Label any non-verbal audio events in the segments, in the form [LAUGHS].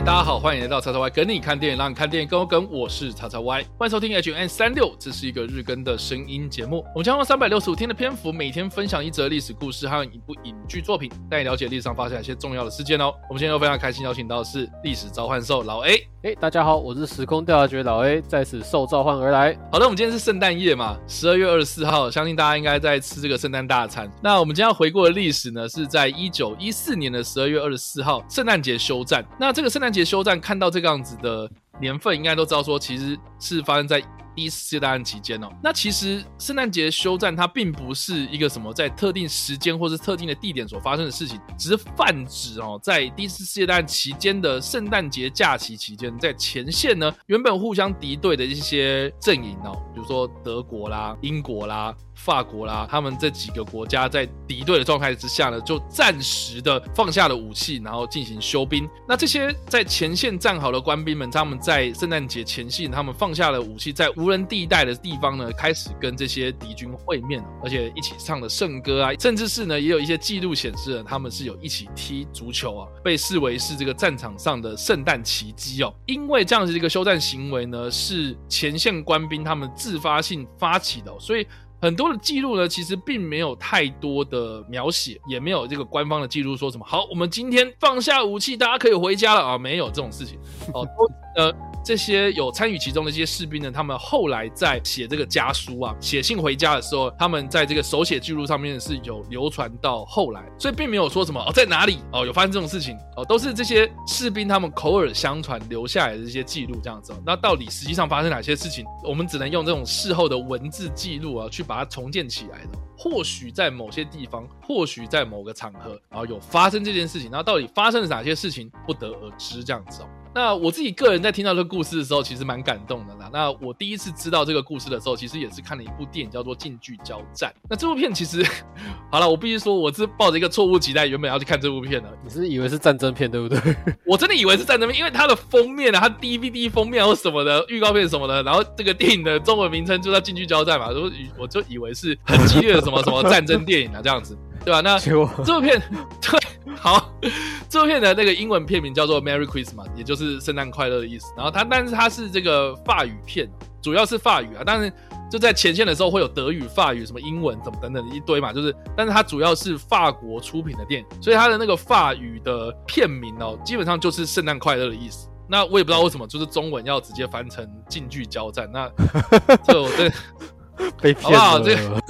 大家好，欢迎来到叉叉 Y 跟你看电影，让你看电影更有梗。我是叉叉 Y，欢迎收听 H&M 365，这是一个日更的声音节目。我们将用三百六十五天的篇幅，每天分享一则历史故事和一部影剧作品，带你了解历史上发生一些重要的事件哦。我们今天又非常开心邀请到的是历史召唤兽老 A。哎，大家好，我是时空调查局老 A，在此受召唤而来。好的，我们今天是圣诞夜嘛，十二月二十四号，相信大家应该在吃这个圣诞大餐。那我们今天要回顾的历史呢，是在一九一四年的十二月二十四号，圣诞节休战。那这个圣诞节休战，看到这个样子的年份，应该都知道说，其实是发生在第一次世界大战期间哦。那其实圣诞节休战，它并不是一个什么在特定时间或是特定的地点所发生的事情，只是泛指哦，在第一次世界大战期间的圣诞节假期期间，在前线呢，原本互相敌对的一些阵营哦，比如说德国啦、英国啦。法国啦，他们这几个国家在敌对的状态之下呢，就暂时的放下了武器，然后进行休兵。那这些在前线站好的官兵们，他们在圣诞节前夕，他们放下了武器，在无人地带的地方呢，开始跟这些敌军会面，而且一起唱了圣歌啊，甚至是呢，也有一些记录显示了他们是有一起踢足球啊，被视为是这个战场上的圣诞奇迹哦。因为这样子一个休战行为呢，是前线官兵他们自发性发起的，所以。很多的记录呢，其实并没有太多的描写，也没有这个官方的记录说什么。好，我们今天放下武器，大家可以回家了啊，没有这种事情。哦，呃。这些有参与其中的这些士兵呢，他们后来在写这个家书啊，写信回家的时候，他们在这个手写记录上面是有流传到后来，所以并没有说什么哦，在哪里哦有发生这种事情哦，都是这些士兵他们口耳相传留下来的这些记录这样子。哦那到底实际上发生哪些事情，我们只能用这种事后的文字记录啊，去把它重建起来的。或许在某些地方，或许在某个场合，然后有发生这件事情，那到底发生了哪些事情，不得而知这样子哦。那我自己个人在听到这个故事的时候，其实蛮感动的啦。那我第一次知道这个故事的时候，其实也是看了一部电影，叫做《近距交战》。那这部片其实，好了，我必须说，我是抱着一个错误期待，原本要去看这部片的。你是以为是战争片，对不对？[LAUGHS] 我真的以为是战争片，因为它的封面啊，它 DVD 封面或什么的预告片什么的，然后这个电影的中文名称就叫《近距交战》嘛，所以我就以为是很激烈的什么什么战争电影啊，这样子，对吧？那这部片，[LAUGHS] 对。好，这部片的那个英文片名叫做 Merry Christmas，也就是圣诞快乐的意思。然后它，但是它是这个法语片，主要是法语啊。但是就在前线的时候会有德语、法语、什么英文、怎么等等的一堆嘛。就是，但是它主要是法国出品的电影，所以它的那个法语的片名哦，基本上就是圣诞快乐的意思。那我也不知道为什么，就是中文要直接翻成近距交战。那这我这 [LAUGHS] 被骗了，好不好？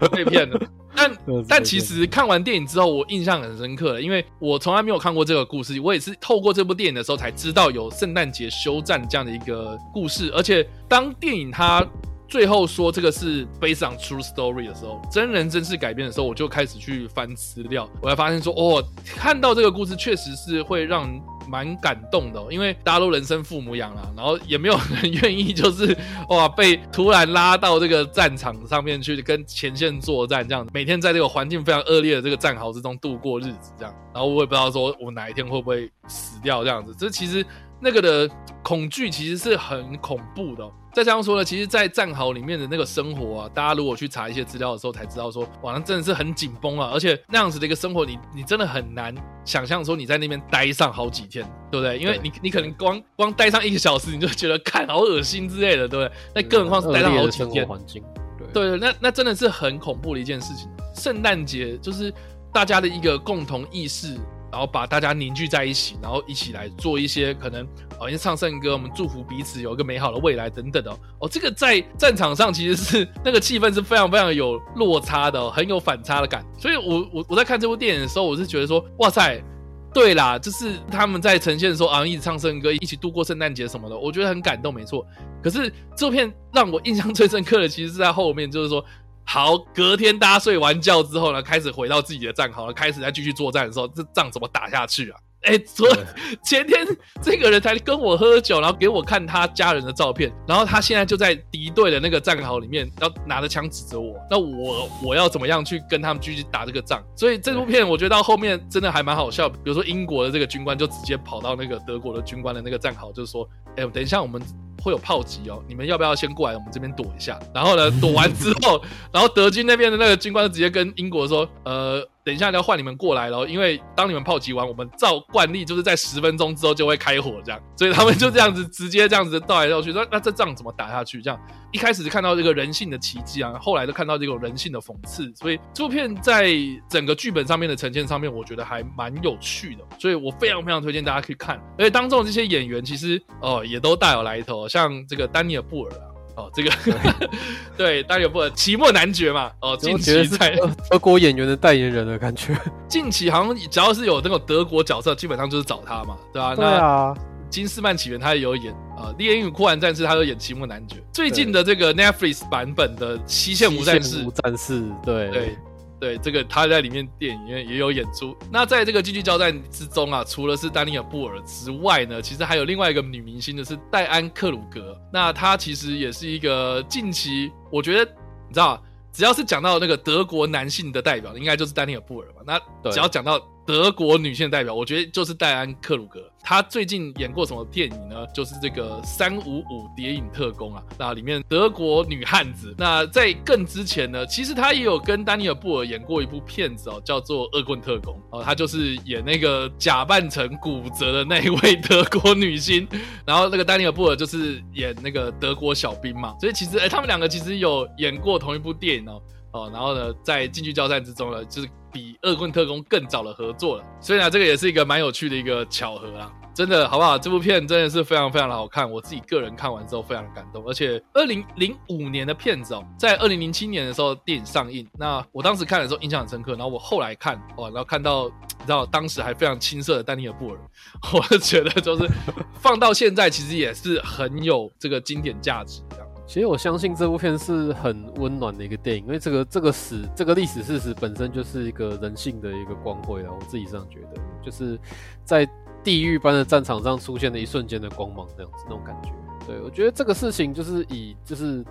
这 [LAUGHS] 被骗了。但 [LAUGHS] 但其实看完电影之后，我印象很深刻的，因为我从来没有看过这个故事，我也是透过这部电影的时候才知道有圣诞节休战这样的一个故事。而且当电影它最后说这个是 based on true story 的时候，真人真事改编的时候，我就开始去翻资料，我才发现说，哦，看到这个故事确实是会让。蛮感动的，因为大家都人生父母养啊，然后也没有人愿意就是哇被突然拉到这个战场上面去跟前线作战这样，每天在这个环境非常恶劣的这个战壕之中度过日子这样，然后我也不知道说我哪一天会不会死掉这样子，这其实那个的恐惧其实是很恐怖的哦。再加上说呢，其实，在战壕里面的那个生活啊，大家如果去查一些资料的时候，才知道说，哇，那真的是很紧绷啊，而且那样子的一个生活你，你你真的很难想象说你在那边待上好几天，对不对？因为你你可能光光待上一个小时，你就觉得看好恶心之类的，对不对？那更何况是待上好几天，环境，对对，那那真的是很恐怖的一件事情。圣诞节就是大家的一个共同意识。然后把大家凝聚在一起，然后一起来做一些可能，好像唱圣歌，我们祝福彼此有一个美好的未来等等的哦。这个在战场上其实是那个气氛是非常非常有落差的，很有反差的感。所以我我我在看这部电影的时候，我是觉得说，哇塞，对啦，就是他们在呈现说啊，一直唱圣歌，一起度过圣诞节什么的，我觉得很感动，没错。可是这片让我印象最深刻的，其实是在后面，就是说。好，隔天大家睡完觉之后呢，开始回到自己的战壕了，开始再继续作战的时候，这仗怎么打下去啊？哎，昨前天这个人才跟我喝酒，然后给我看他家人的照片，然后他现在就在敌对的那个战壕里面，然后拿着枪指着我，那我我要怎么样去跟他们继续打这个仗？所以这部片我觉得到后面真的还蛮好笑，比如说英国的这个军官就直接跑到那个德国的军官的那个战壕，就是说，哎，等一下我们。会有炮击哦，你们要不要先过来？我们这边躲一下。然后呢，躲完之后，然后德军那边的那个军官就直接跟英国说：“呃，等一下要换你们过来了，因为当你们炮击完，我们照惯例就是在十分钟之后就会开火，这样，所以他们就这样子直接这样子倒来倒去，说那这仗怎么打下去？这样一开始看到这个人性的奇迹啊，后来就看到这种人性的讽刺，所以这部片在整个剧本上面的呈现上面，我觉得还蛮有趣的，所以我非常非常推荐大家去看。而且当中的这些演员其实哦也都大有来头，像这个丹尼尔布尔啊。哦，这个对，当然有部分期末男爵嘛。哦，近期在德国演员的代言人的感觉。[LAUGHS] 近期好像只要是有那种德国角色，基本上就是找他嘛，对吧、啊？对啊。金斯曼起源他也有演啊，猎鹰与酷寒战士他有演期末男爵。最近的这个 Netflix 版本的西线无战事，无战事，对对。对，这个他在里面电影院也有演出。那在这个京剧交战之中啊，除了是丹尼尔布尔之外呢，其实还有另外一个女明星的是戴安克鲁格。那她其实也是一个近期，我觉得你知道，只要是讲到那个德国男性的代表，应该就是丹尼尔布尔嘛。那只要讲到。德国女性代表，我觉得就是戴安·克鲁格。她最近演过什么电影呢？就是这个《三五五谍影特工》啊，那里面德国女汉子。那在更之前呢，其实她也有跟丹尼尔·布尔演过一部片子哦，叫做《恶棍特工》哦，她就是演那个假扮成骨折的那一位德国女星。[LAUGHS] 然后那个丹尼尔·布尔就是演那个德国小兵嘛，所以其实哎，他们两个其实有演过同一部电影哦。哦，然后呢，在近距交战之中呢，就是比恶棍特工更早的合作了，所以呢，这个也是一个蛮有趣的一个巧合啦，真的好不好？这部片真的是非常非常的好看，我自己个人看完之后非常感动，而且二零零五年的片子哦，在二零零七年的时候电影上映，那我当时看的时候印象很深刻，然后我后来看哦，然后看到你知道当时还非常青涩的丹尼尔布尔，[LAUGHS] 我觉得就是放到现在其实也是很有这个经典价值这。其实我相信这部片是很温暖的一个电影，因为这个这个史这个历史事实本身就是一个人性的一个光辉啊，我自己这样觉得，就是在地狱般的战场上出现的一瞬间的光芒，这样子那种感觉。对，我觉得这个事情就是以就是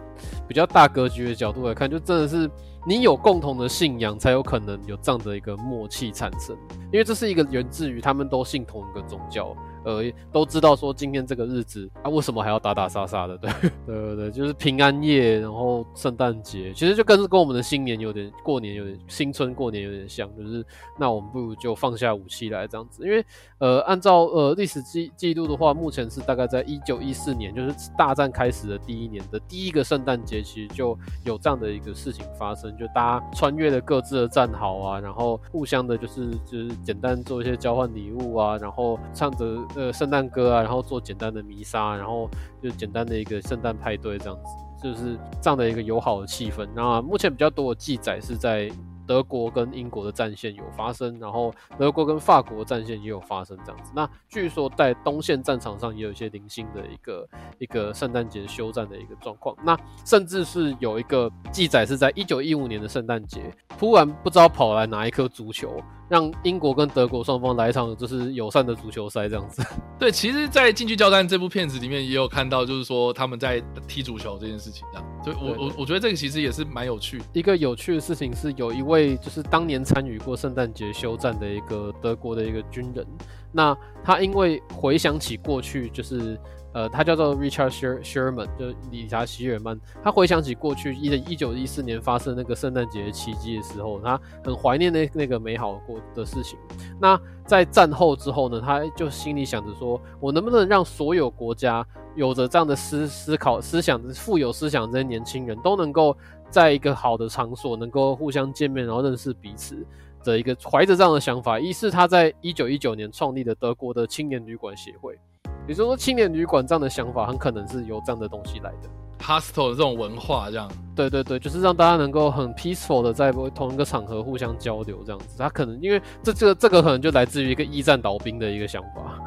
比较大格局的角度来看，就真的是你有共同的信仰，才有可能有这样的一个默契产生，因为这是一个源自于他们都信同一个宗教。呃，都知道说今天这个日子啊，为什么还要打打杀杀的？[LAUGHS] 对，对对，就是平安夜，然后圣诞节，其实就跟跟我们的新年有点过年有点新春过年有点像，就是那我们不如就放下武器来这样子，因为呃，按照呃历史记记录的话，目前是大概在一九一四年，就是大战开始的第一年的第一个圣诞节，其实就有这样的一个事情发生，就大家穿越了各自的战壕啊，然后互相的就是就是简单做一些交换礼物啊，然后唱着。呃，圣诞歌啊，然后做简单的弥撒，然后就简单的一个圣诞派对这样子，就是这样的一个友好的气氛。那目前比较多的记载是在。德国跟英国的战线有发生，然后德国跟法国战线也有发生这样子。那据说在东线战场上也有一些零星的一个一个圣诞节休战的一个状况。那甚至是有一个记载是在一九一五年的圣诞节，突然不知道跑来哪一颗足球，让英国跟德国双方来一场就是友善的足球赛这样子。[LAUGHS] 对，其实，在近距交战这部片子里面也有看到，就是说他们在踢足球这件事情这样。所以我我我觉得这个其实也是蛮有趣的。一个有趣的事情是，有一位就是当年参与过圣诞节休战的一个德国的一个军人，那他因为回想起过去，就是。呃，他叫做 Richard Sherman，就理查希尔曼。他回想起过去一一九一四年发生那个圣诞节的奇迹的时候，他很怀念那那个美好过的事情。那在战后之后呢，他就心里想着说，我能不能让所有国家有着这样的思思考、思想、富有思想这些年轻人都能够在一个好的场所，能够互相见面，然后认识彼此的一个怀着这样的想法。于是他在一九一九年创立了德国的青年旅馆协会。比如说青年旅馆这样的想法，很可能是由这样的东西来的，hostel 的这种文化，这样。对对对，就是让大家能够很 peaceful 的在同一个场合互相交流，这样子。他可能因为这这个这个可能就来自于一个一战倒兵的一个想法。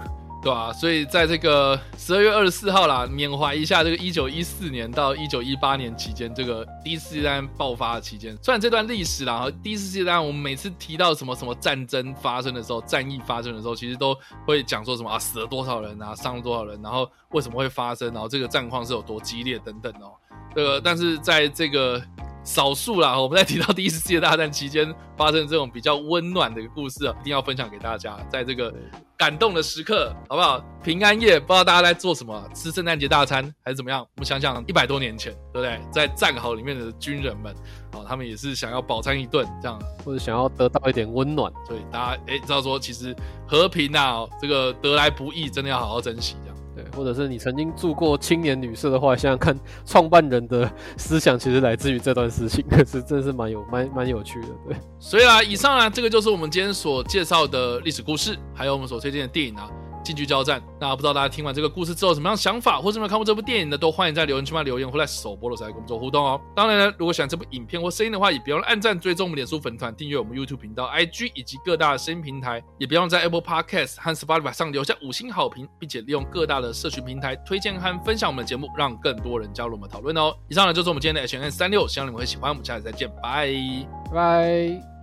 对啊，所以在这个十二月二十四号啦，缅怀一下这个一九一四年到一九一八年期间，这个第一次世界大战爆发的期间。虽然这段历史啦，第一次世界大战我们每次提到什么什么战争发生的时候，战役发生的时候，其实都会讲说什么啊，死了多少人啊，伤了多少人，然后为什么会发生，然后这个战况是有多激烈等等哦。这个，但是在这个少数啦，我们在提到第一次世界大战期间发生这种比较温暖的一个故事啊，一定要分享给大家，在这个感动的时刻，好不好？平安夜，不知道大家在做什么，吃圣诞节大餐还是怎么样？我们想想，一百多年前，对不对？在战壕里面的军人们，哦，他们也是想要饱餐一顿，这样，或者想要得到一点温暖，所以大家哎，知道说，其实和平啊，这个得来不易，真的要好好珍惜。对，或者是你曾经住过青年旅社的话，想想看，创办人的思想其实来自于这段事情，可是真是蛮有蛮蛮有趣的。对，所以啊，以上啊，这个就是我们今天所介绍的历史故事，还有我们所推荐的电影啊。近距交战，那不知道大家听完这个故事之后有什么样想法，或者有没有看过这部电影的，都欢迎在留言区留言，或在首播的时候来跟我们做互动哦。当然呢，如果喜欢这部影片或声音的话，也别忘了按赞、追踪我们脸书粉团、订阅我们 YouTube 频道、IG 以及各大的声音平台，也别忘了在 Apple Podcast 和 Spotify 上留下五星好评，并且利用各大的社群平台推荐和分享我们的节目，让更多人加入我们讨论哦。以上呢就是我们今天的 H&M 365，希望你们会喜欢。我们下次再见，拜拜。